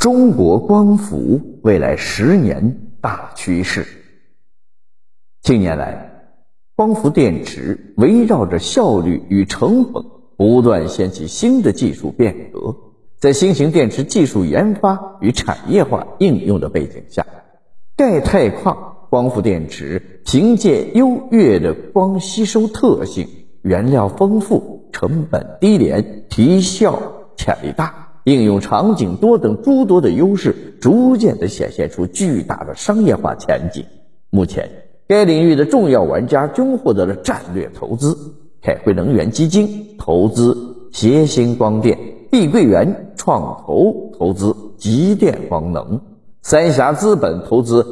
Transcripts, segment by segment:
中国光伏未来十年大趋势。近年来，光伏电池围绕着效率与成本，不断掀起新的技术变革。在新型电池技术研发与产业化应用的背景下，钙钛矿光伏电池凭借优越的光吸收特性、原料丰富、成本低廉、提效潜力大、应用场景多等诸多的优势，逐渐的显现出巨大的商业化前景。目前，该领域的重要玩家均获得了战略投资：凯辉能源基金投资协鑫光电，碧桂园创投投资极电光能，三峡资本投资。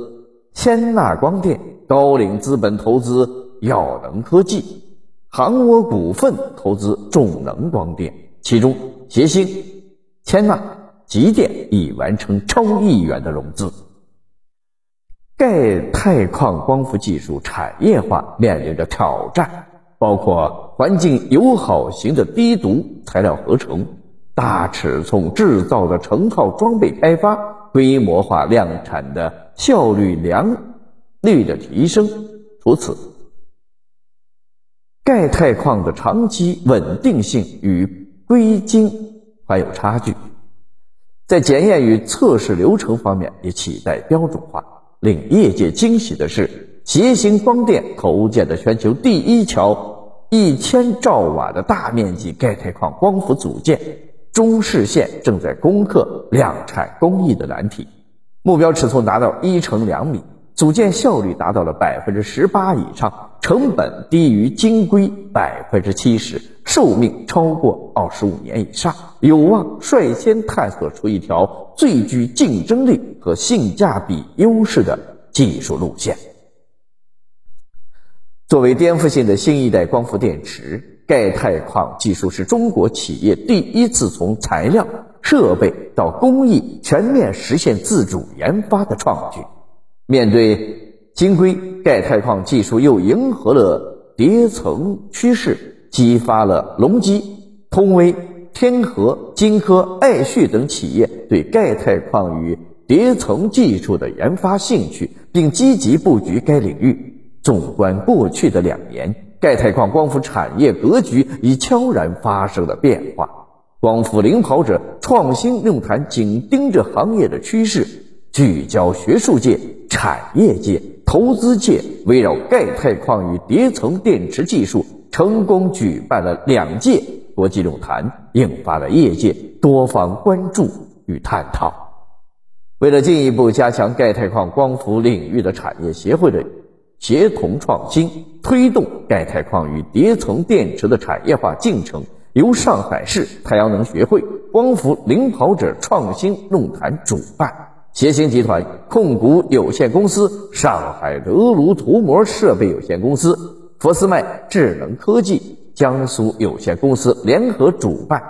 千纳光电、高瓴资本投资耀能科技、航涡股份投资众能光电，其中协鑫、千万、极电已完成超亿元的融资。钙钛矿光伏技术产业化面临着挑战，包括环境友好型的低毒材料合成、大尺寸制造的成套装备开发、规模化量产的。效率良率的提升。除此，钙钛矿的长期稳定性与硅晶还有差距，在检验与测试流程方面也期待标准化。令业界惊喜的是，协鑫光电投建的全球第一条一千兆瓦的大面积钙钛矿光伏组件，中视线正在攻克量产工艺的难题。目标尺寸达到一乘两米，组件效率达到了百分之十八以上，成本低于晶硅百分之七十，寿命超过二十五年以上，有望率先探索出一条最具竞争力和性价比优势的技术路线。作为颠覆性的新一代光伏电池，钙钛矿技术是中国企业第一次从材料。设备到工艺全面实现自主研发的创举，面对晶硅钙钛矿技术又迎合了叠层趋势，激发了隆基、通威、天合、金科、爱旭等企业对钙钛矿与叠层技术的研发兴趣，并积极布局该领域。纵观过去的两年，钙钛矿光伏产业格局已悄然发生了变化。光伏领跑者创新论坛紧盯着行业的趋势，聚焦学术界、产业界、投资界，围绕钙钛矿与叠层电池技术，成功举办了两届国际论坛，引发了业界多方关注与探讨。为了进一步加强钙钛矿光伏领域的产业协会的协同创新，推动钙钛矿与叠层电池的产业化进程。由上海市太阳能学会光伏领跑者创新论坛主办，协鑫集团控股有限公司、上海德卢涂膜设备有限公司、佛斯迈智能科技江苏有限公司联合主办，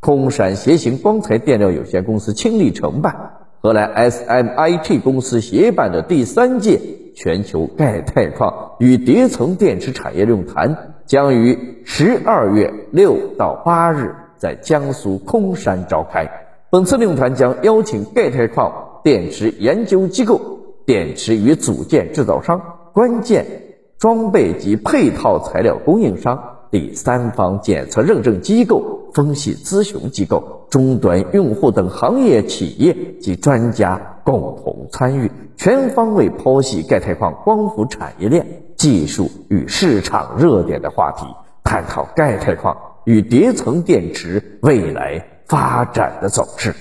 空闪协鑫光材电料有限公司倾力承办，荷兰 SMIT 公司协办的第三届全球钙钛矿与叠层电池产业论坛。将于十二月六到八日在江苏空山召开。本次论坛将邀请钙钛矿电池研究机构、电池与组件制造商、关键装备及配套材料供应商、第三方检测认证机构、分析咨询机构、终端用户等行业企业及专家共同参与，全方位剖析钙钛矿光伏产业链。技术与市场热点的话题，探讨钙钛矿与叠层电池未来发展的走势。